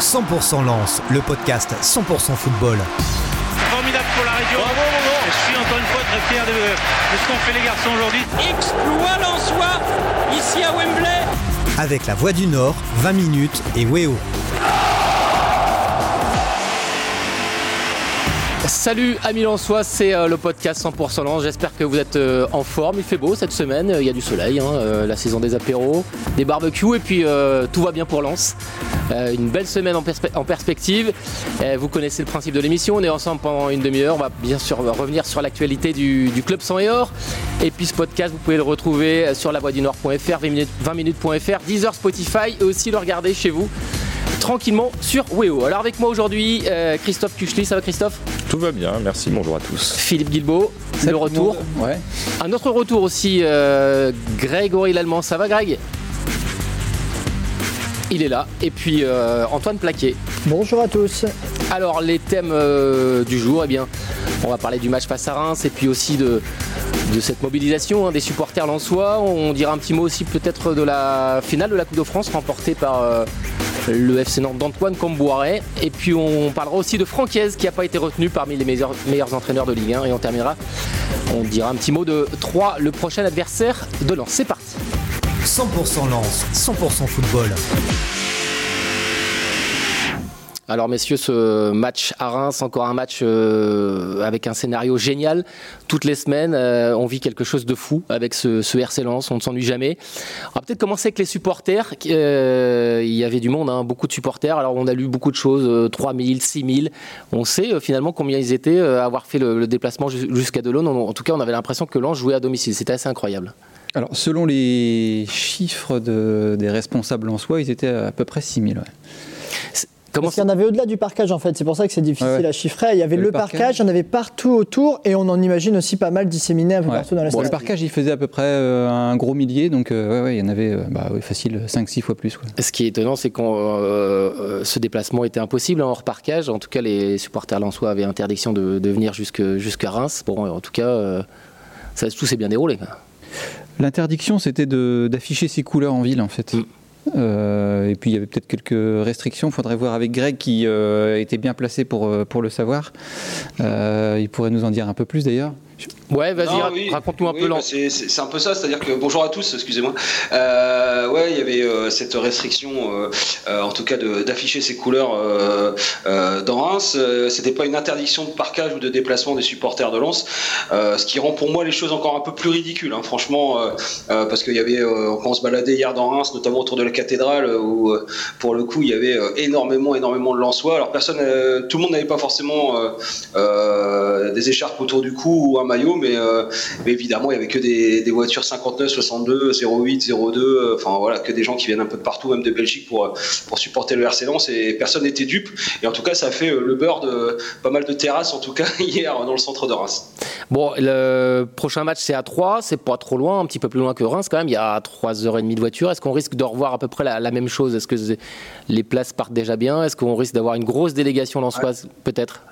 100% Lance, le podcast 100% football. Formidable pour la région. Je suis encore une fois très fier de, de ce qu'ont fait les garçons aujourd'hui. Exploit Lensois ici à Wembley. Avec la Voix du Nord, 20 minutes et Weo. Salut amis Lensois, c'est euh, le podcast 100% Lens. J'espère que vous êtes euh, en forme. Il fait beau cette semaine, il y a du soleil, hein, euh, la saison des apéros, des barbecues et puis euh, tout va bien pour Lens. Euh, une belle semaine en, perspe- en perspective. Euh, vous connaissez le principe de l'émission, on est ensemble pendant une demi-heure. On va bien sûr revenir sur l'actualité du, club sang et or. Et puis ce podcast, vous pouvez le retrouver sur lavoidunord.fr, 20 minutes, 20 minutes.fr, Deezer, Spotify et aussi le regarder chez vous tranquillement sur Weo. Alors avec moi aujourd'hui, euh, Christophe Kuchli, ça va Christophe? Tout va bien, merci, bonjour à tous. Philippe Guilbeault, le retour. Ouais. Un autre retour aussi, euh, Grégory Lallemand, ça va Greg? Il est là. Et puis euh, Antoine Plaquet. Bonjour à tous. Alors les thèmes euh, du jour, eh bien, on va parler du match face à Reims et puis aussi de, de cette mobilisation hein, des supporters lensois. On dira un petit mot aussi peut-être de la finale de la Coupe de France remportée par euh, le FC Nantes d'Antoine Comboiré. Et puis on parlera aussi de Francaise qui n'a pas été retenu parmi les meilleurs, entraîneurs de Ligue 1. Et on terminera, on dira un petit mot de 3, le prochain adversaire de Lens. C'est parti. 100% Lance, 100% football. Alors messieurs, ce match à Reims, encore un match euh, avec un scénario génial. Toutes les semaines, euh, on vit quelque chose de fou avec ce, ce RC Lens, on ne s'ennuie jamais. On va peut-être commencer avec les supporters. Euh, il y avait du monde, hein, beaucoup de supporters. Alors on a lu beaucoup de choses, euh, 3000, 6000. On sait finalement combien ils étaient à avoir fait le, déplacement jus- jusqu'à Delaune. En, en tout cas, on avait l'impression que Lens jouait à domicile. C'était assez incroyable. Alors, selon les chiffres de- des responsables en soi, ils étaient à peu près 6000. Ouais. Comment Parce qu'il y en avait au-delà du parcage en fait, c'est pour ça que c'est difficile Ouais, ouais. à chiffrer. Il y avait Le le, parquage. parquage, il y en avait partout autour et on en imagine aussi pas mal disséminés un peu Ouais. partout dans la Bon, le stade. parcage, il faisait à peu près euh, un gros millier, donc euh, ouais, ouais, il y en avait euh, bah, ouais, facile 5-6 fois plus. quoi. Ce qui est étonnant, c'est que ce déplacement était impossible en hors parquage. En tout cas, les supporters lensois avaient interdiction de, de venir jusque- jusqu'à Reims. Bon, en tout cas, euh, ça, tout s'est bien déroulé. L'interdiction, c'était de- d'afficher ses couleurs en ville, en fait. Mm. Euh, et puis il y avait peut-être quelques restrictions. Il faudrait voir avec Greg qui euh, était bien placé pour, euh, le savoir. Il pourrait nous en dire un peu plus d'ailleurs. Ouais, vas-y, oui. raconte-nous un Oui, peu bah, c'est- un peu ça, c'est-à-dire que bonjour à tous, excusez-moi. Euh, ouais, il y avait euh, cette restriction, euh, en tout cas, d'afficher ses couleurs dans Reims. C'était pas une interdiction de parcage ou de déplacement des supporters de Lens, ce qui rend pour moi les choses encore un peu plus ridicules, hein, franchement, parce qu'il y avait, quand on se baladait hier dans Reims, notamment autour de la cathédrale, où pour le coup il y avait énormément, énormément de Lensois. Alors personne, tout le monde n'avait pas forcément des écharpes autour du cou ou un maillot, mais euh, mais évidemment, il y avait que des, des voitures 59, 62, 08, 02, euh, enfin voilà, que des gens qui viennent un peu de partout, même de Belgique, pour, euh, pour supporter le RC Lens, et personne n'était dupe. Et en tout cas, ça a fait euh, le beurre de pas mal de terrasses, en tout cas hier, dans le centre de Reims. Bon, le prochain match, c'est à 3. C'est pas trop loin, un petit peu plus loin que Reims quand même. Il y a 3h30 de voiture. Est-ce qu'on risque de revoir à peu près la, la même chose? Est-ce que les places partent déjà bien? Est-ce qu'on risque d'avoir une grosse délégation lensoise Peut-être?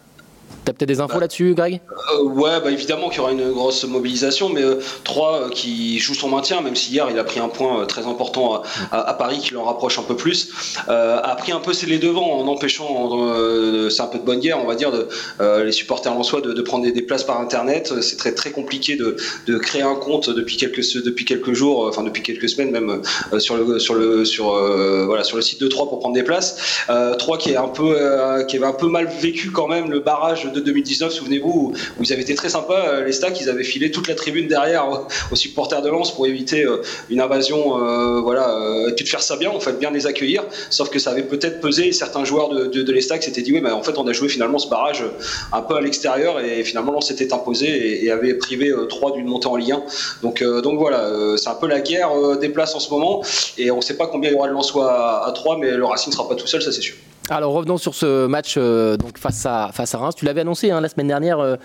T'as peut-être des infos Bah, là-dessus, Greg? Euh, ouais, bah évidemment qu'il y aura une grosse mobilisation, mais euh, 3 qui joue son maintien, même si hier il a pris un point euh, très important à, Paris qui l'en rapproche un peu plus, euh, a pris un peu ses les devants en empêchant, euh, c'est un peu de bonne guerre, on va dire, de, euh, les supporters lensois de, de prendre des, des places par internet. C'est très très compliqué de, de créer un compte depuis quelques depuis quelques jours, euh, enfin depuis quelques semaines même euh, sur le sur le sur euh, voilà sur le site de 3 pour prendre des places. Euh, 3 qui est un peu euh, qui avait un peu mal vécu quand même le barrage de 2019, souvenez-vous, où, ils avaient été très sympas, euh, les stacks, ils avaient filé toute la tribune derrière aux, supporters de Lens pour éviter euh, une invasion, euh, voilà, puis de faire ça bien, en fait, bien les accueillir, sauf que ça avait peut-être pesé, certains joueurs de, de, de les stacks s'étaient dit, oui, mais en fait, on a joué finalement ce barrage un peu à l'extérieur, et finalement, Lens s'était imposé et, avait privé euh, 3 d'une montée en Ligue 1. Donc, donc voilà, c'est un peu la guerre des places en ce moment, et on ne sait pas combien il y aura de Lensois à, à 3, mais le Racing ne sera pas tout seul, ça c'est sûr. Alors revenons sur ce match euh, donc face à face à Reims. Tu l'avais annoncé hein, la semaine dernière, euh,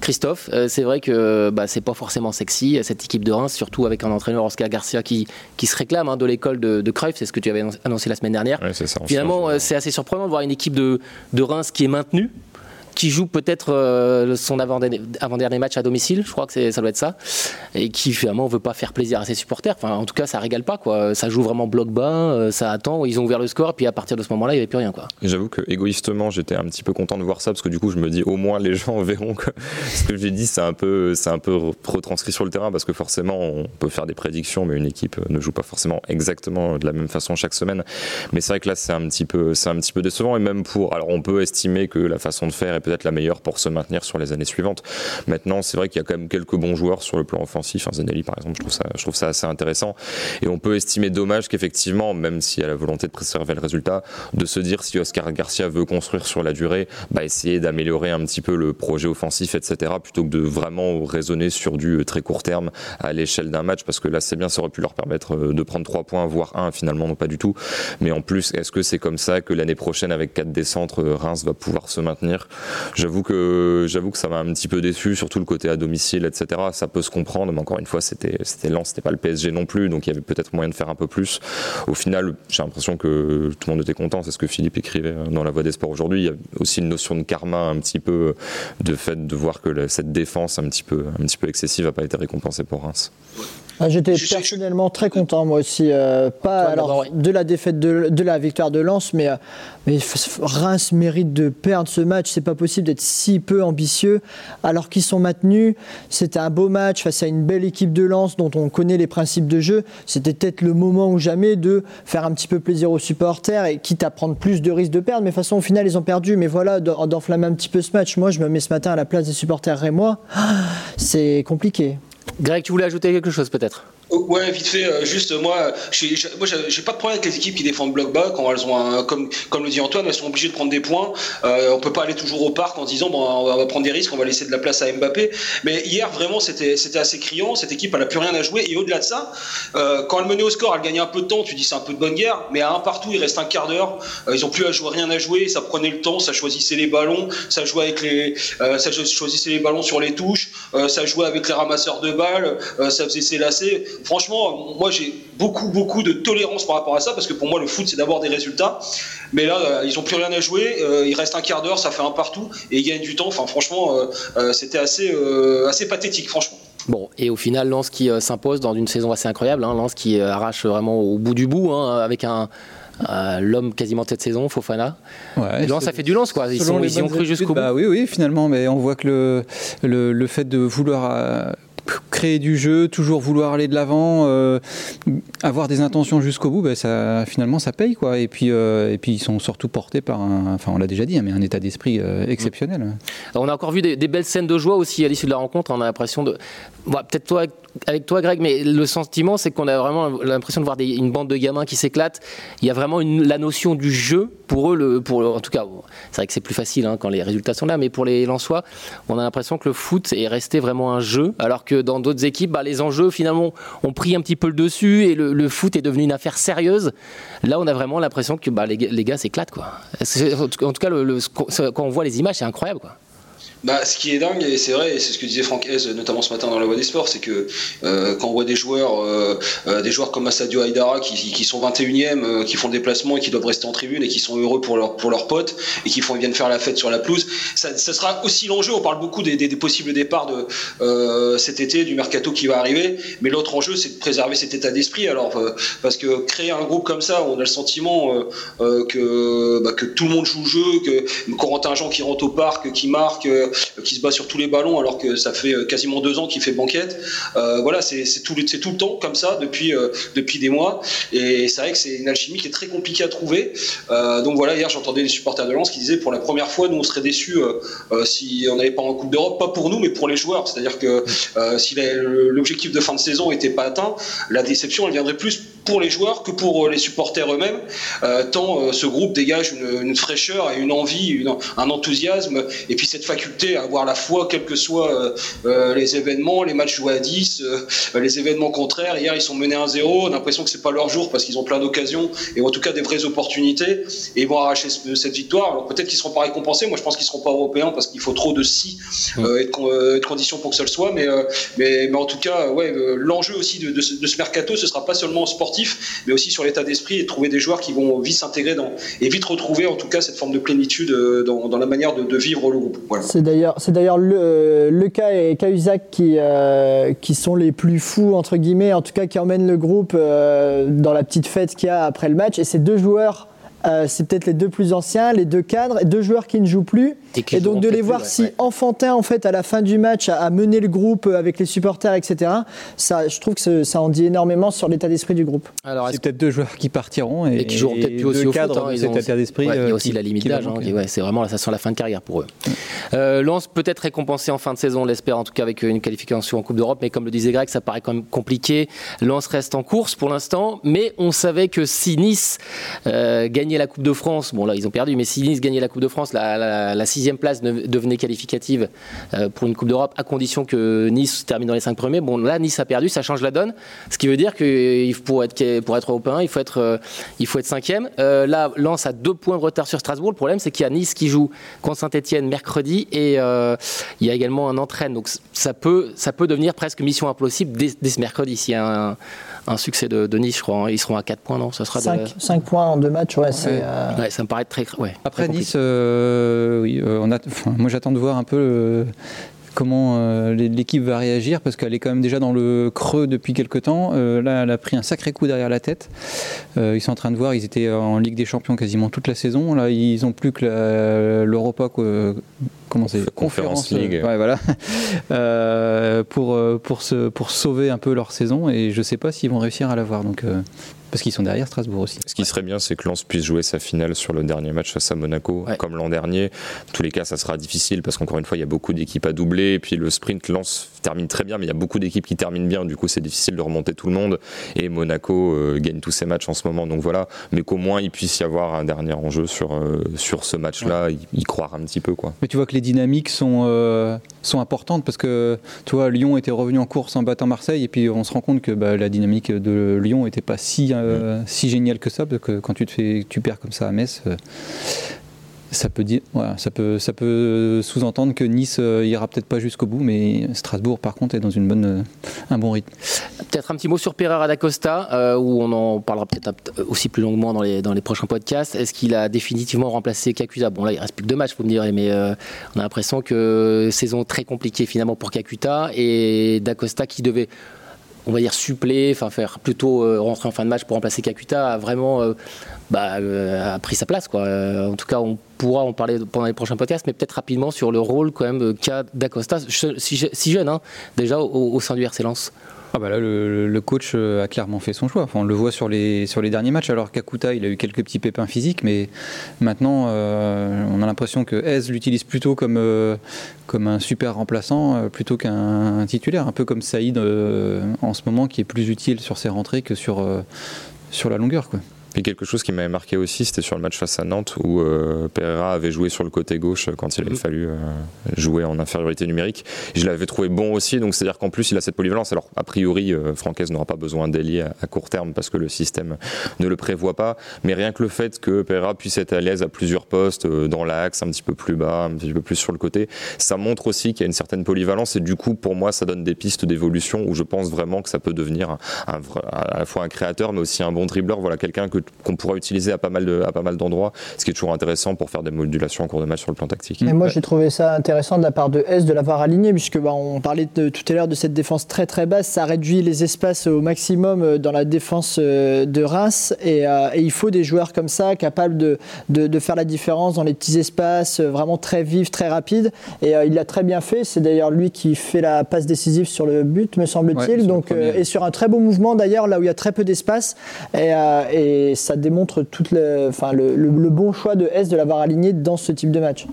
Christophe. Euh, c'est vrai que bah, c'est pas forcément sexy cette équipe de Reims, surtout avec un entraîneur Oscar Garcia qui qui se réclame hein, de l'école de, de Cruyff. C'est ce que tu avais annoncé la semaine dernière. Ouais, ça. Finalement, c'est assez surprenant de voir une équipe de de Reims qui est maintenue qui joue peut-être euh, son avant-dernier match à domicile, je crois que ça doit être ça, et qui finalement veut pas faire plaisir à ses supporters. Enfin, en tout cas, ça régale pas, quoi. Ça joue vraiment bloc bas, euh, ça attend, ils ont ouvert le score, puis à partir de ce moment-là, il n'y avait plus rien, quoi. J'avoue que égoïstement, j'étais un petit peu content de voir ça, parce que du coup, je me dis au moins les gens verront que ce que j'ai dit, c'est un peu, c'est un peu retranscrit sur le terrain, parce que forcément, on peut faire des prédictions, mais une équipe ne joue pas forcément exactement de la même façon chaque semaine. Mais c'est vrai que là, c'est un petit peu, c'est un petit peu décevant, et même pour, alors on peut estimer que la façon de faire est peut-être la meilleure pour se maintenir sur les années suivantes. Maintenant, c'est vrai qu'il y a quand même quelques bons joueurs sur le plan offensif. Enfin, Zanelli, par exemple, je trouve ça, je trouve ça assez intéressant. Et on peut estimer dommage qu'effectivement, même s'il y a la volonté de préserver le résultat, de se dire si Oscar Garcia veut construire sur la durée, bah, essayer d'améliorer un petit peu le projet offensif, etc., plutôt que de vraiment raisonner sur du très court terme à l'échelle d'un match, parce que là, c'est bien, ça aurait pu leur permettre euh, de prendre trois points, voire un, finalement, non pas du tout. Mais en plus, est-ce que c'est comme ça que l'année prochaine, avec quatre descentes, euh, Reims va pouvoir se maintenir? J'avoue que, j'avoue que ça m'a un petit peu déçu, surtout le côté à domicile, etc. Ça peut se comprendre, mais encore une fois, c'était, c'était lent, c'était pas le PSG non plus, donc il y avait peut-être moyen de faire un peu plus. Au final, j'ai l'impression que tout le monde était content, c'est ce que Philippe écrivait dans La Voix des Sports aujourd'hui. Il y a aussi une notion de karma un petit peu de fait de voir que cette défense un petit peu, un petit peu excessive n'a pas été récompensée pour Reims. Ah, j'étais personnellement très content moi aussi, euh, pas alors, de la défaite de, de, la victoire de Lens, mais, euh, mais Reims mérite de perdre ce match. C'est pas possible d'être si peu ambitieux alors qu'ils sont maintenus. C'était un beau match face à une belle équipe de Lens dont on connaît les principes de jeu. C'était peut-être le moment ou jamais de faire un petit peu plaisir aux supporters et quitte à prendre plus de risques de perdre. Mais de toute façon, au final, ils ont perdu. Mais voilà, d'enflammer un petit peu ce match. Moi, je me mets ce matin à la place des supporters rémois. C'est compliqué. Greg, tu voulais ajouter quelque chose peut-être? Ouais, vite fait, euh, juste moi, moi j'ai pas de problème avec les équipes qui défendent bloc bas quand elles ont un, comme, comme le dit Antoine, elles sont obligées de prendre des points. Euh, on peut pas aller toujours au parc en disant bon, on va prendre des risques, on va laisser de la place à Mbappé. Mais hier vraiment c'était c'était assez criant. Cette équipe elle a plus rien à jouer et au-delà de ça, euh, quand elle menait au score, elle gagnait un peu de temps. Tu dis c'est un peu de bonne guerre, mais à un partout il reste un quart d'heure. Euh, ils ont plus à jouer rien à jouer. Ça prenait le temps, ça choisissait les ballons, ça jouait avec les, euh, ça choisissait les ballons sur les touches, ça jouait avec les ramasseurs de balles, ça faisait ses lacets. Franchement moi j'ai beaucoup beaucoup de tolérance par rapport à ça parce que pour moi le foot c'est d'abord des résultats. Mais là euh, ils ont plus rien à jouer, euh, il reste un quart d'heure, ça fait un partout et ils gagnent du temps. Enfin franchement euh, c'était assez assez pathétique franchement. Bon, et au final, Lens qui s'impose dans une saison assez incroyable, hein, Lens qui arrache vraiment au bout du bout, hein, avec un, l'homme quasiment de cette saison, Fofana. Ouais, Lens, ça fait du Lens, quoi. Ils, sont, ils ont cru jusqu'au bah, bout. Oui, oui, finalement, mais on voit que le, le, le fait de vouloir créer du jeu, toujours vouloir aller de l'avant, euh, avoir des intentions jusqu'au bout, ben ça, finalement ça paye quoi. Et puis, euh, et puis ils sont surtout portés par un, enfin on l'a déjà dit, hein, mais un état d'esprit euh, exceptionnel. on a encore vu des, belles scènes de joie aussi à l'issue de la rencontre. On a l'impression de, peut-être toi avec toi, Greg, mais le sentiment, c'est qu'on a vraiment l'impression de voir une bande de gamins qui s'éclatent. Il y a vraiment la notion du jeu pour eux. Le, pour en tout cas, c'est vrai que c'est plus facile hein, quand les résultats sont là, mais pour les Lensois, on a l'impression que le foot est resté vraiment un jeu, alors que dans d'autres équipes, bah, les enjeux finalement ont pris un petit peu le dessus et le, foot est devenu une affaire sérieuse. Là, on a vraiment l'impression que bah, les, gars s'éclatent, quoi. En tout cas, quand on voit les images, c'est incroyable, quoi. Bah, ce qui est dingue, et c'est vrai, et c'est ce que disait Franck Hez, notamment ce matin dans la Voix des Sports, c'est que euh, quand on voit des joueurs, euh, euh, des joueurs comme Asadio Haidara qui, qui sont 21e, qui font le déplacement et qui doivent rester en tribune et qui sont heureux pour, leur, pour leurs potes et qui font, viennent faire la fête sur la pelouse, ça, ça sera aussi l'enjeu. On parle beaucoup des, des, des possibles départs de cet été, du mercato qui va arriver, mais l'autre enjeu, c'est de préserver cet état d'esprit. Alors, parce que créer un groupe comme ça, on a le sentiment que, bah, que tout le monde joue le jeu, que Corentin Jean qui rentre au parc, qui marque qui se bat sur tous les ballons alors que ça fait euh, quasiment deux ans qu'il fait banquette. Euh, voilà, c'est tout, le temps comme ça depuis, euh, depuis des mois. Et c'est vrai que c'est une alchimie qui est très compliquée à trouver. donc voilà, hier j'entendais les supporters de Lens qui disaient pour la première fois, nous on serait déçus si on n'avait pas en Coupe d'Europe, pas pour nous mais pour les joueurs. C'est-à-dire que si l'objectif de fin de saison n'était pas atteint, la déception elle viendrait plus pour les joueurs que pour les supporters eux-mêmes, tant ce groupe dégage une, fraîcheur et une envie, un enthousiasme, et puis cette faculté avoir la foi, quels que soient euh, euh, les événements, les matchs joués à 10, euh, les événements contraires. Hier, ils sont menés 1-0. On a l'impression que c'est pas leur jour parce qu'ils ont plein d'occasions et en tout cas des vraies opportunités. Et ils vont arracher cette victoire. Alors peut-être qu'ils seront pas récompensés. Moi, je pense qu'ils seront pas européens parce qu'il faut trop de si et, de, conditions pour que ça le soit. Mais, mais, mais en tout cas, ouais, l'enjeu aussi de, ce, mercato, ce sera pas seulement sportif mais aussi sur l'état d'esprit et trouver des joueurs qui vont vite s'intégrer dans et vite retrouver en tout cas cette forme de plénitude dans, dans la manière de, de, vivre le groupe. Voilà. C'est d'ailleurs c'est d'ailleurs le, cas et Cahuzac qui qui sont les plus fous entre guillemets, en tout cas qui emmènent le groupe dans la petite fête qu'il y a après le match. Et ces deux joueurs euh, c'est peut-être les deux plus anciens, les deux cadres, deux joueurs qui ne jouent plus. Et, donc de les voir si enfantins en fait à la fin du match à, mener le groupe avec les supporters, etc. Ça, je trouve que ça en dit énormément sur l'état d'esprit du groupe. Alors c'est peut-être deux joueurs qui partiront et, qui joueront peut-être plus aussi au cadre foot, cet état d'esprit. il y a aussi la limite d'âge. c'est vraiment ça sent la fin de carrière pour eux. Euh, Lens peut être récompensé en fin de saison, on l'espère en tout cas avec une qualification en Coupe d'Europe, mais comme le disait Greg, ça paraît quand même compliqué. Lens reste en course pour l'instant, mais on savait que si Nice euh, gagnait la Coupe de France, bon là ils ont perdu, mais si Nice gagnait la Coupe de France, la, sixième place devenait qualificative euh, pour une Coupe d'Europe à condition que Nice termine dans les cinq premiers. Bon là Nice a perdu, ça change la donne, ce qui veut dire que pour être pour être européen, il faut être euh, il faut être cinquième. Euh, là Lens a deux points de retard sur Strasbourg. Le problème c'est qu'il y a Nice qui joue contre Saint-Etienne mercredi et il y a également un entraîne, donc ça peut ça peut devenir presque mission impossible dès, ce mercredi s'il y a un, un succès de, Nice, je crois. Hein. Ils seront à 4 points, non? Ça sera 5, points en deux matchs, ouais. Euh, ça me paraît très. Ouais, Après Nice, euh, oui, euh, on a, moi j'attends de voir un peu comment l'équipe va réagir parce qu'elle est quand même déjà dans le creux depuis quelques temps. là, elle a pris un sacré coup derrière la tête. ils sont en train de voir, ils étaient en Ligue des Champions quasiment toute la saison. Là, ils ont plus que l'Europa comment c'est? Conférence League ouais, voilà euh, pour pour se pour sauver un peu leur saison et je sais pas s'ils vont réussir à l'avoir donc parce qu'ils sont derrière Strasbourg aussi. Ce qui serait bien, c'est que Lens puisse jouer sa finale sur le dernier match face à Monaco, comme l'an dernier. En tous les cas, ça sera difficile parce qu'encore une fois, il y a beaucoup d'équipes à doubler. Et puis le sprint, Lens termine très bien, mais il y a beaucoup d'équipes qui terminent bien. Du coup, c'est difficile de remonter tout le monde. Et Monaco euh, gagne tous ses matchs en ce moment. Donc voilà, mais qu'au moins il puisse y avoir un dernier enjeu sur, euh, sur ce match-là, y, croire un petit peu. Quoi. Mais tu vois que les dynamiques sont, euh, sont importantes parce que tu vois, Lyon était revenu en course en battant Marseille. Et puis on se rend compte que bah, la dynamique de Lyon n'était pas si euh, si génial que ça, parce que quand tu perds comme ça à Metz, euh, ça peut dire, ça peut, sous-entendre que Nice euh, ira peut-être pas jusqu'au bout, mais Strasbourg par contre est dans bonne, un bon rythme. Peut-être un petit mot sur Pereira da Costa, où on en parlera peut-être aussi plus longuement dans les, dans les prochains podcasts. Est-ce qu'il a définitivement remplacé Kakuta? Bon là il reste plus que deux matchs, vous me direz, mais on a l'impression que saison très compliquée finalement pour Kakuta et da Costa qui devait on va dire suppléer, enfin faire plutôt euh, rentrer en fin de match pour remplacer Kakuta, a vraiment euh, bah, euh, a pris sa place. En tout cas, on pourra en parler pendant les prochains podcasts, mais peut-être rapidement sur le rôle quand même qu'a d'Acosta, si, jeune hein, déjà au, sein du RC Lens. Ah bah là, le, coach euh, a clairement fait son choix. On le voit sur les, sur les derniers matchs. Alors qu'Akuta, il a eu quelques petits pépins physiques, mais maintenant, euh, on a l'impression que Ez l'utilise plutôt comme, euh, comme un super remplaçant plutôt qu'un titulaire. Un peu comme Saïd en ce moment, qui est plus utile sur ses rentrées que sur, sur la longueur. Et quelque chose qui m'avait marqué aussi, c'était sur le match face à Nantes où euh, Pereira avait joué sur le côté gauche quand il avait mhm. fallu euh, jouer en infériorité numérique. je l'avais trouvé bon aussi, donc c'est-à-dire qu'en plus il a cette polyvalence. Alors a priori, euh, Francaise n'aura pas besoin d'ailier à, court terme parce que le système ne le prévoit pas. Mais rien que le fait que Pereira puisse être à l'aise à plusieurs postes, dans l'axe, un petit peu plus bas, un petit peu plus sur le côté, ça montre aussi qu'il y a une certaine polyvalence et du coup pour moi ça donne des pistes d'évolution où je pense vraiment que ça peut devenir un, à la fois un créateur mais aussi un bon dribbleur. Voilà quelqu'un que qu'on pourra utiliser à pas mal de, à pas mal d'endroits, ce qui est toujours intéressant pour faire des modulations en cours de match sur le plan tactique. Et moi, j'ai trouvé ça intéressant de la part de S de l'avoir aligné, puisque bah, on parlait de, tout à l'heure de cette défense très très basse, ça réduit les espaces au maximum euh, dans la défense euh, de Reims, euh, et, il faut des joueurs comme ça, capables de, de, faire la différence dans les petits espaces, vraiment très vifs, très rapides, et il l'a très bien fait. C'est d'ailleurs lui qui fait la passe décisive sur le but, me semble-t-il, donc et sur un très beau mouvement d'ailleurs, là où il y a très peu d'espace, et, et ça démontre tout le, enfin, le, bon choix de S de l'avoir aligné dans ce type de match.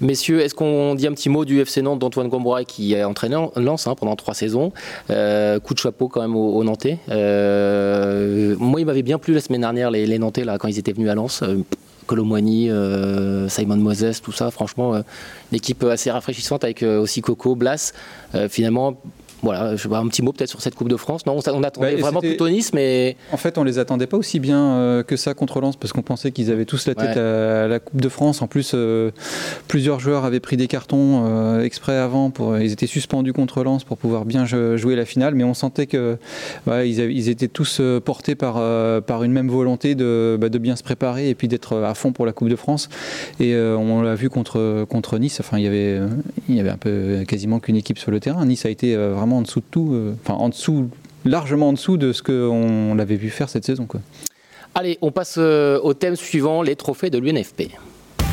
Messieurs, est-ce qu'on dit un petit mot du FC Nantes d'Antoine Gombois qui a entraîné Lens hein, pendant trois saisons? Euh, Coup de chapeau quand même aux, Nantais. Euh, moi, il m'avait bien plu la semaine dernière les, Nantais là, quand ils étaient venus à Lens. Euh, Colomwani, Simon Moses, tout ça. Franchement, une équipe assez rafraîchissante avec aussi Coco, Blas. finalement, voilà, je vois un petit mot peut-être sur cette Coupe de France. Non, on, attendait bah, vraiment plutôt Nice, mais. En fait, on les attendait pas aussi bien euh, que ça contre Lens parce qu'on pensait qu'ils avaient tous la tête à, la Coupe de France. En plus, euh, plusieurs joueurs avaient pris des cartons euh, exprès avant. Pour, ils étaient suspendus contre Lens pour pouvoir bien jouer la finale, mais on sentait que ils, étaient tous portés par, par une même volonté de, bah, de bien se préparer et puis d'être à fond pour la Coupe de France. Et on l'a vu contre, contre Nice. Enfin, il y avait, il y avait un peu quasiment qu'une équipe sur le terrain. Nice a été vraiment en dessous de tout, euh, enfin en dessous, largement en dessous de ce qu'on l'avait vu faire cette saison. Quoi. Allez, on passe euh, au thème suivant, les trophées de l'UNFP.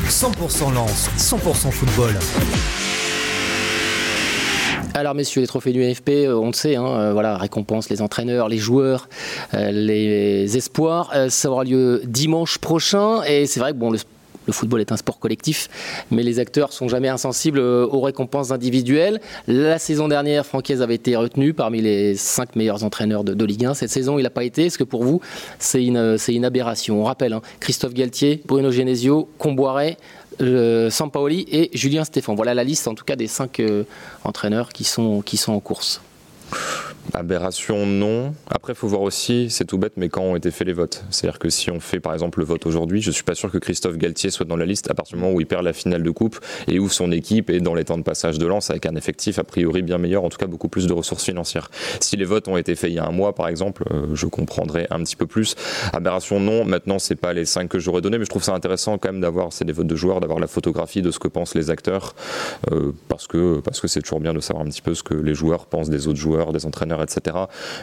100% lance, 100% football. Alors messieurs, les trophées du NFP, euh, on le sait, hein, voilà, récompense les entraîneurs, les joueurs, les espoirs. ça aura lieu dimanche prochain et c'est vrai que bon, le le football est un sport collectif, mais les acteurs sont jamais insensibles euh, aux récompenses individuelles. La saison dernière, Francaise avait été retenu parmi les cinq meilleurs entraîneurs de, Ligue 1. Cette saison, il n'a pas été. Est-ce que pour vous, c'est une, une, aberration? On rappelle, hein, Christophe Galtier, Bruno Genesio, Comboiré, euh, Sampaoli et Julien Stéphane. Voilà la liste en tout cas des cinq euh, entraîneurs qui sont en course. Aberration, non. Après, il faut voir aussi, c'est tout bête, mais quand ont été faits les votes. C'est-à-dire que si on fait par exemple le vote aujourd'hui, je suis pas sûr que Christophe Galtier soit dans la liste à partir du moment où il perd la finale de coupe et où son équipe est dans les temps de passage de lance avec un effectif a priori bien meilleur, en tout cas beaucoup plus de ressources financières. Si les votes ont été faits il y a un mois par exemple, euh, je comprendrais un petit peu plus. Aberration, non. Maintenant, c'est pas les cinq que j'aurais donné, mais je trouve ça intéressant quand même d'avoir, c'est des votes de joueurs, d'avoir la photographie de ce que pensent les acteurs, euh, parce que parce que c'est toujours bien de savoir un petit peu ce que les joueurs pensent des autres joueurs, des entraîneurs, etc.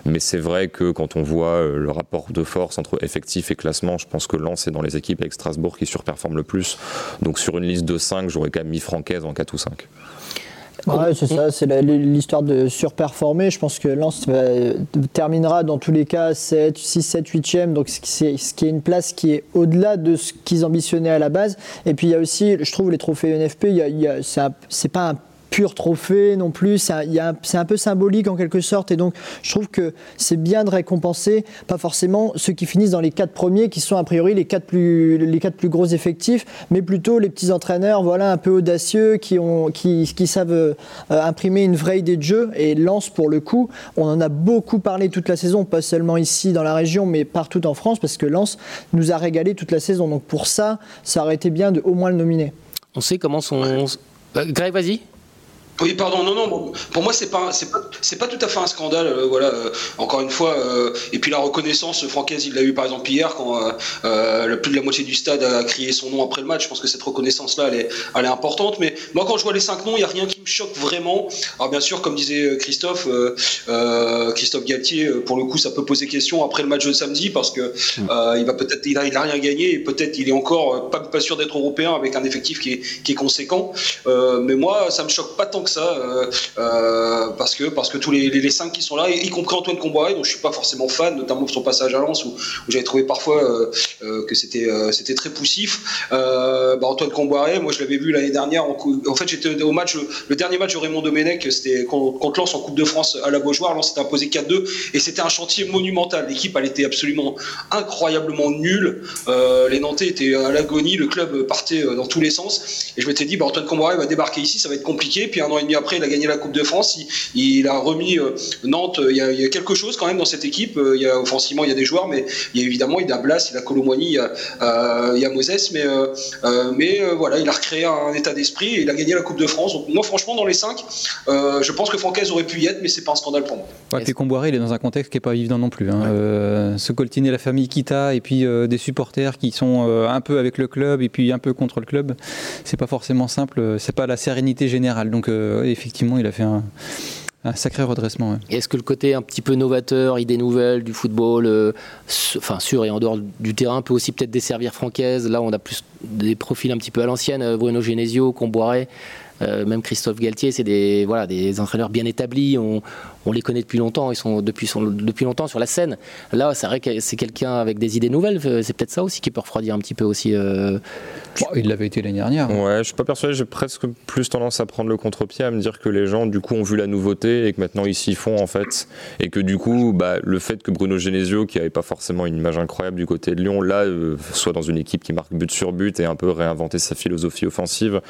Mais c'est vrai que quand on voit euh, le rapport de force entre effectif et classement, je pense que Lens est dans les équipes avec Strasbourg qui surperforment le plus. Donc sur une liste de 5, j'aurais quand même mis Francaise en 4 ou 5. Ouais, c'est ça, c'est l'histoire de surperformer. Je pense que Lens euh, terminera dans tous les cas 7, 6, 7, 8e, donc ce qui est une place qui est au-delà de ce qu'ils ambitionnaient à la base. Et puis il y a aussi, je trouve, les trophées NFP, c'est pas un pur trophée non plus. C'est un, peu symbolique en quelque sorte. Et donc, je trouve que c'est bien de récompenser, pas forcément ceux qui finissent dans les quatre premiers, qui sont a priori les quatre plus, les quatre plus gros effectifs, mais plutôt les petits entraîneurs, voilà, un peu audacieux, qui, ont, qui, qui savent euh, imprimer une vraie idée de jeu. Et Lance, pour le coup, on en a beaucoup parlé toute la saison, pas seulement ici dans la région, mais partout en France, parce que Lance nous a régalé toute la saison. Donc pour ça, ça aurait été bien de au moins le nominer. On sait comment son. Euh, Greg, vas-y. Oui, pardon, non, non. Pour moi, c'est pas, c'est pas, c'est pas tout à fait un scandale. Euh, voilà, euh, encore une fois. Euh, et puis la reconnaissance, Francaise, il l'a eu par exemple hier quand le plus de la moitié du stade a crié son nom après le match. Je pense que cette reconnaissance-là, elle est, elle est importante. Mais moi, quand je vois les cinq noms, il y a rien qui me choque vraiment. Alors bien sûr, comme disait Christophe, Christophe Galtier, pour le coup, ça peut poser question après le match de samedi parce que mm. il va peut-être, il a, il a, rien gagné et peut-être il est encore pas, pas sûr d'être européen avec un effectif qui est, qui est conséquent. mais moi, ça me choque pas tant que ça, euh, euh, parce que parce que tous les, cinq qui sont là, y, compris Antoine Comboiré, dont je suis pas forcément fan, notamment son passage à Lens, où, j'avais trouvé parfois euh, que c'était c'était très poussif. Bah, Antoine Comboiré, moi je l'avais vu l'année dernière. En, en fait, j'étais au match, le dernier match de Raymond Domenech, c'était contre Lens en Coupe de France à la Beaujoire. Lens s'était imposé 4-2 et c'était un chantier monumental. L'équipe, elle était absolument incroyablement nulle. les Nantais étaient à l'agonie, le club partait dans tous les sens. Et je m'étais dit, bah, Antoine Comboiré va débarquer ici, ça va être compliqué. Puis un an et demi après, il a gagné la Coupe de France. Il, a remis euh, Nantes. Il y, a, quelque chose quand même dans cette équipe. Euh, il y a, offensivement, il y a des joueurs, mais il y a évidemment, il a Blas, il a Colomboigny, il y a, euh, Moses. Mais, mais voilà, il a recréé un état d'esprit et il a gagné la Coupe de France. Donc, moi, franchement, dans les cinq, je pense que Francaise aurait pu y être, mais c'est pas un scandale pour moi. Ouais, puis Comboiré, il est dans un contexte qui n'est pas évident non plus. Hein. se coltiner la famille Kita et puis des supporters qui sont un peu avec le club et puis un peu contre le club, c'est pas forcément simple. C'est pas la sérénité générale. Donc, effectivement, il a fait un, sacré redressement. Est-ce que le côté un petit peu novateur, idée nouvelle du football, euh, enfin sûr et en dehors du terrain, peut aussi peut-être desservir Francaise? Là, on a plus des profils un petit peu à l'ancienne, euh, Bruno Genesio, Comboiré. Euh, même Christophe Galtier, c'est des, voilà, des entraîneurs bien établis, on, on, les connaît depuis longtemps, ils sont depuis, depuis longtemps sur la scène. Là, c'est vrai que c'est quelqu'un avec des idées nouvelles, c'est peut-être ça aussi qui peut refroidir un petit peu aussi. Euh... il l'avait été l'année dernière. Ouais, je suis pas persuadé, j'ai presque plus tendance à prendre le contre-pied, à me dire que les gens du coup ont vu la nouveauté et que maintenant ils s'y font en fait. Et que du coup, bah, le fait que Bruno Genesio, qui avait pas forcément une image incroyable du côté de Lyon, là, euh, soit dans une équipe qui marque but sur but et un peu réinventer sa philosophie offensive,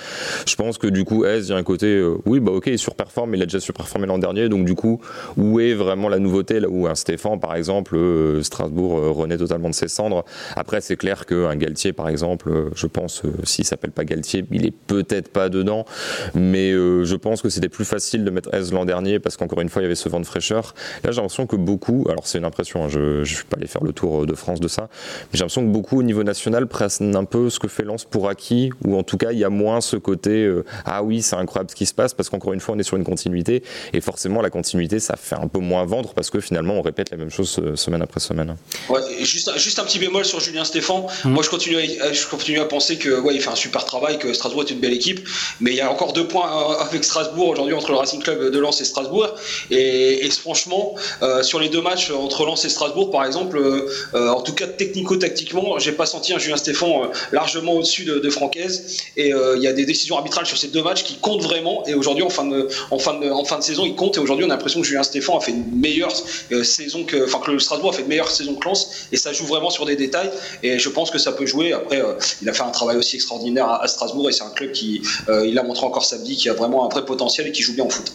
je pense que du coup, il y a un côté, euh, oui, bah ok, il surperforme, mais il a déjà surperformé l'an dernier, donc du coup, où est vraiment la nouveauté, là où un Stéphane, par exemple, Strasbourg renaît totalement de ses cendres. Après, c'est clair qu'un Galtier, par exemple, je pense, s'il s'appelle pas Galtier, il est peut-être pas dedans, mais je pense que c'était plus facile de mettre S l'an dernier parce qu'encore une fois, il y avait ce vent de fraîcheur. Là, j'ai l'impression que beaucoup, alors c'est une impression, hein, je ne vais pas aller faire le tour de France de ça, mais j'ai l'impression que beaucoup au niveau national prennent un peu ce que fait Lens pour acquis, ou en tout cas, il y a moins ce côté euh, ah oui, c'est incroyable ce qui se passe, parce qu'encore une fois, on est sur une continuité, et forcément, la continuité, ça fait un peu moins vendre, parce que finalement, on répète la même chose euh, semaine après semaine. Ouais, juste, juste un petit bémol sur Julien Stéphan. Mmh. Moi, je continue, à, je continue à penser que ouais, il fait un super travail, que Strasbourg est une belle équipe, mais il y a encore deux points euh, avec Strasbourg aujourd'hui entre le Racing Club de Lens et Strasbourg, et, franchement, sur les deux matchs entre Lens et Strasbourg, par exemple, en tout cas technico-tactiquement, j'ai pas senti un Julien Stéphan largement au-dessus de, de Francaise, et il y a des décisions arbitrales sur ces deux matchs qui comptent vraiment. Et aujourd'hui, en fin de, en fin de, en fin de saison, ils comptent. Et aujourd'hui, on a l'impression Julien Stéphane a fait une meilleure euh, saison que, enfin, que le Strasbourg a fait une meilleure saison que Lens. Et ça joue vraiment sur des détails. Et je pense que ça peut jouer. Après, euh, il a fait un travail aussi extraordinaire à, Strasbourg. Et c'est un club qui, euh, il a montré encore samedi, qui a vraiment un vrai potentiel et qui joue bien au foot.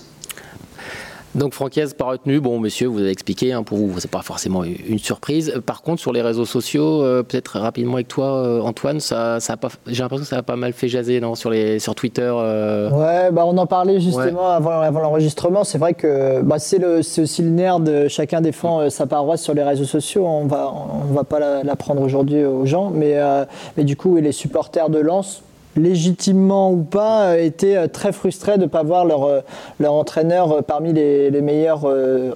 Donc Francaise pas retenu. Bon, monsieur, vous avez expliqué. Hein, pour vous, c'est pas forcément une surprise. Par contre, sur les réseaux sociaux, euh, peut-être rapidement avec toi, euh, Antoine, ça, ça a pas. J'ai l'impression que ça a pas mal fait jaser, non, sur les sur Twitter. Euh. Ouais, bah on en parlait justement avant, avant l'enregistrement. C'est vrai que bah, c'est le, c'est aussi le nerf de chacun défend sa paroisse sur les réseaux sociaux. On va on, va pas l'apprendre aujourd'hui aux gens, mais mais du coup, les supporters de Lens légitimement ou pas, euh, étaient euh, très frustrés de ne pas voir leur, euh, leur entraîneur parmi les, meilleurs,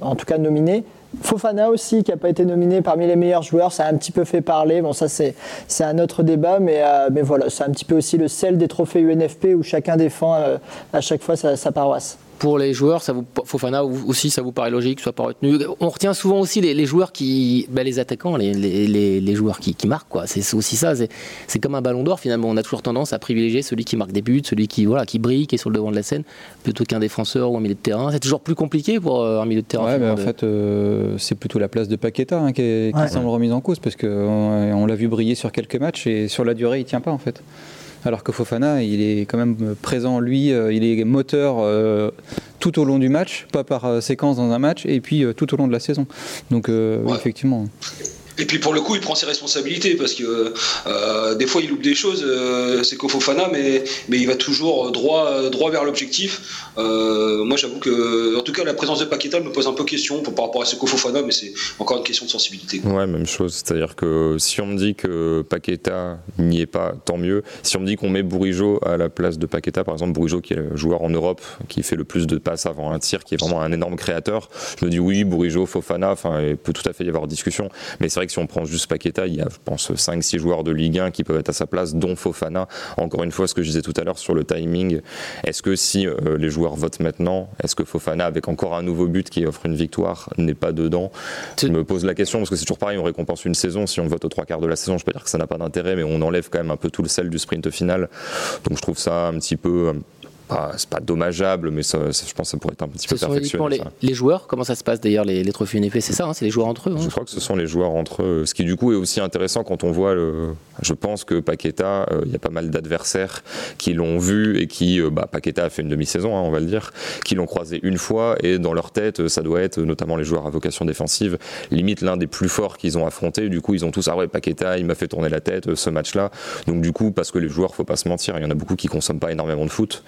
en tout cas nominés. Fofana aussi, qui n'a pas été nominé parmi les meilleurs joueurs, ça a un petit peu fait parler. Bon, ça, c'est, c'est un autre débat, mais, mais voilà, c'est un petit peu aussi le sel des trophées UNFP où chacun défend à chaque fois sa paroisse pour les joueurs, ça vous, Fofana aussi, ça vous paraît logique, soit pas retenu? On retient souvent aussi les, joueurs qui, ben, les attaquants, les, les, joueurs qui, marquent, quoi. C'est aussi ça. C'est comme un ballon d'or finalement. On a toujours tendance à privilégier celui qui marque des buts, celui qui voilà, qui brille, qui est sur le devant de la scène, plutôt qu'un défenseur ou un milieu de terrain. C'est toujours plus compliqué pour euh, un milieu de terrain. Ouais, mais en fait, euh, c'est plutôt la place de Paqueta hein, qui, semble remise en cause parce qu'on on, l'a vu briller sur quelques matchs et sur la durée, il tient pas en fait alors que Fofana, il est quand même présent, lui, euh, il est moteur euh, tout au long du match, pas par euh, séquence dans un match, et puis tout au long de la saison. Donc, effectivement. Et puis pour le coup, il prend ses responsabilités parce que euh, des fois il loupe des choses, euh, c'est Kofofana, mais, mais il va toujours droit, droit vers l'objectif. Euh, moi j'avoue que, en tout cas, la présence de Paqueta me pose un peu question par rapport à ce Kofofana, mais c'est encore une question de sensibilité. Ouais, même chose. C'est-à-dire que si on me dit que Paqueta n'y est pas, tant mieux. Si on me dit qu'on met Bourigeau à la place de Paqueta, par exemple, Bourigeau qui est joueur en Europe qui fait le plus de passes avant un tir, qui est vraiment un énorme créateur, je me dis oui, Bourigeau, Fofana, enfin, il peut tout à fait y avoir discussion. Mais c'est vrai que si on prend juste Paqueta, il y a, je pense, 5-6 joueurs de Ligue 1 qui peuvent être à sa place, dont Fofana. Encore une fois, ce que je disais tout à l'heure sur le timing, est-ce que si euh, les joueurs votent maintenant, est-ce que Fofana, avec encore un nouveau but qui offre une victoire, n'est pas dedans? Je me pose la question, parce que c'est toujours pareil, on récompense une saison. Si on vote aux trois quarts de la saison, je peux dire que ça n'a pas d'intérêt, mais on enlève quand même un peu tout le sel du sprint final. Donc je trouve ça un petit peu c'est pas dommageable, mais ça, je pense que ça pourrait être un petit peu perfectionné. Les, les, joueurs, comment ça se passe d'ailleurs, les, les trophées UNFP C'est ça, hein, c'est les joueurs entre eux hein Je crois que ce sont les joueurs entre eux. Ce qui du coup est aussi intéressant quand on voit, le, je pense que Paqueta, euh, il y a pas mal d'adversaires qui l'ont vu et qui, euh, bah, Paqueta a fait une demi-saison, hein, on va le dire, qui l'ont croisé une fois et dans leur tête, ça doit être, notamment les joueurs à vocation défensive, limite l'un des plus forts qu'ils ont affronté. Du coup, ils ont tous, ah ouais, Paqueta, il m'a fait tourner la tête euh, ce match-là. Donc du coup, parce que les joueurs, faut pas se mentir, il y en a beaucoup qui consomment pas énormément de foot,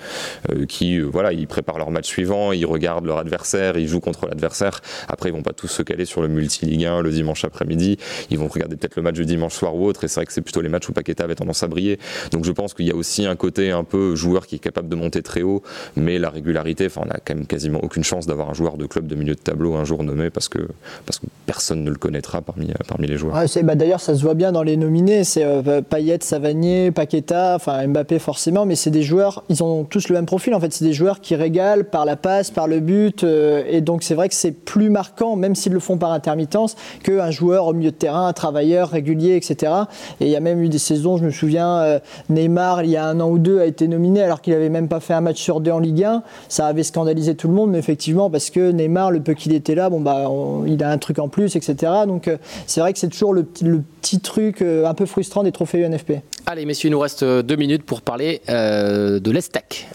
qui voilà, ils préparent leur match suivant, ils regardent leur adversaire, ils jouent contre l'adversaire. Après, ils vont pas tous se caler sur le multi-Ligue 1 le dimanche après-midi. Ils vont regarder peut-être le match du dimanche soir ou autre. Et c'est vrai que c'est plutôt les matchs où Paqueta avait tendance à briller. Donc je pense qu'il y a aussi un côté un peu joueur qui est capable de monter très haut, mais la régularité, enfin, on a quand même quasiment aucune chance d'avoir un joueur de club de milieu de tableau un jour nommé parce que, parce que personne ne le connaîtra parmi, parmi les joueurs. bah D'ailleurs, ça se voit bien dans les nominés. C'est euh, Payet, Savanier, Paqueta, enfin Mbappé forcément, mais c'est des joueurs, ils ont tous le même profil. En fait, c'est des joueurs qui régale par la passe, par le but. Euh, et donc c'est vrai que c'est plus marquant, même s'ils le font par intermittence, qu'un joueur au milieu de terrain, un travailleur régulier, etc. Et il y a même eu des saisons, je me souviens, euh, Neymar, il y a un an ou deux, a été nominé alors qu'il n'avait même pas fait un match sur deux en Ligue 1. Ça avait scandalisé tout le monde, mais effectivement, parce que Neymar, le peu qu'il était là, bon, bah, il a un truc en plus, etc. Donc euh, c'est vrai que c'est toujours le, le, petit truc un peu frustrant des trophées UNFP. Allez, messieurs, il nous reste deux minutes pour parler de l'Estac.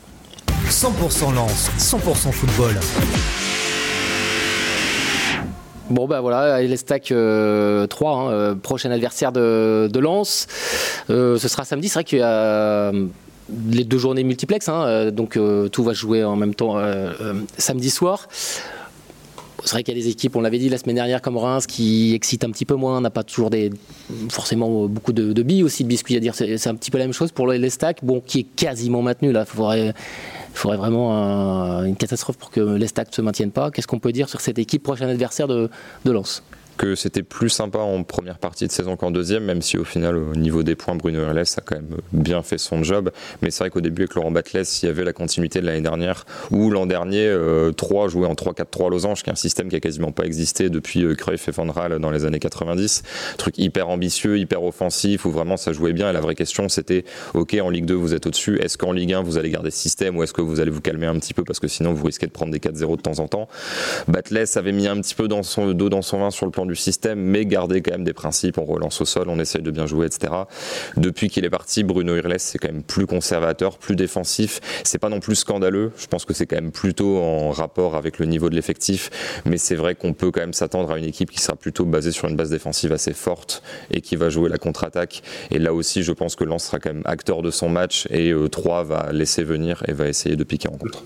100% lance, 100% football. Bon bah voilà, les stacks 3, hein, prochain adversaire de, de Lens. ce sera samedi, c'est vrai qu'il y a les deux journées multiplex, hein, donc tout va jouer en même temps samedi soir. C'est vrai qu'il y a des équipes, on l'avait dit la semaine dernière, comme Reims, qui excitent un petit peu moins, n'a pas toujours des, forcément beaucoup de, billes aussi, de biscuits à dire. C'est un petit peu la même chose pour les stacks, bon, qui est quasiment maintenu là. Faudrait, faudrait vraiment une catastrophe pour que les stacks ne se maintiennent pas. Qu'est-ce qu'on peut dire sur cette équipe prochaine adversaire de, de Lens? Que c'était plus sympa en première partie de saison qu'en deuxième, même si au final, au niveau des points, Bruno Herles a quand même bien fait son job. Mais c'est vrai qu'au début, avec Laurent Batles, il y avait la continuité de l'année dernière, où l'an dernier, 3 euh, jouait en 3-4-3 Losange, qui est un système qui a quasiment pas existé depuis euh, Cruyff et Van Raal dans les années 90. Truc hyper ambitieux, hyper offensif, où vraiment ça jouait bien. Et la vraie question, c'était, OK, en Ligue 2, vous êtes au-dessus. Est-ce qu'en Ligue 1, vous allez garder ce système ou est-ce que vous allez vous calmer un petit peu parce que sinon, vous risquez de prendre des 4-0 de temps en temps? Batles avait mis un petit peu dans son dos dans son vin sur le plan du système, mais garder quand même des principes, on relance au sol, on essaye de bien jouer, etc. Depuis qu'il est parti, Bruno Irles, c'est quand même plus conservateur, plus défensif. C'est pas non plus scandaleux. Je pense que c'est quand même plutôt en rapport avec le niveau de l'effectif. Mais c'est vrai qu'on peut quand même s'attendre à une équipe qui sera plutôt basée sur une base défensive assez forte et qui va jouer la contre-attaque. Et là aussi, je pense que Lens sera quand même acteur de son match et 3 euh, va laisser venir et va essayer de piquer en contre.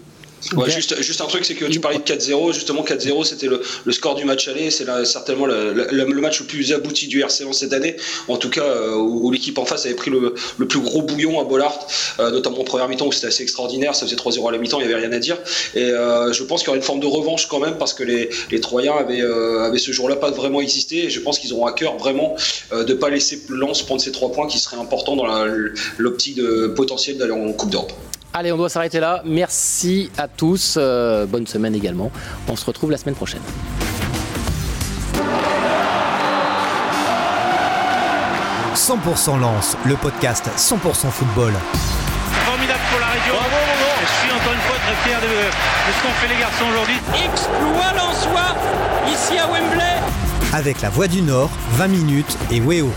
Ouais, juste, juste un truc, c'est que tu parlais de 4-0. Justement, 4-0, c'était le, le, score du match aller. C'est certainement le, le, match le plus abouti du RC en cette année. En tout cas, euh, où, l'équipe en face avait pris le, plus gros bouillon à Bollard, euh, notamment en première mi-temps où c'était assez extraordinaire. Ça faisait 3-0 à la mi-temps, il n'y avait rien à dire. Et euh, je pense qu'il y aura une forme de revanche quand même parce que les, les Troyens avaient, avaient ce jour-là pas vraiment existé. Et je pense qu'ils auront à cœur vraiment de ne pas laisser Lens prendre ces trois points qui seraient importants dans l'optique de potentiel d'aller en Coupe d'Europe. Allez, on doit s'arrêter là. Merci à tous. Euh, bonne semaine également. On se retrouve la semaine prochaine. 100% Lance, le podcast 100% football. Formidable pour la région. Je suis encore une fois très fier de, ce qu'ont fait les garçons aujourd'hui. Exploit soi ici à Wembley. Avec la Voix du Nord, 20 minutes et Weo.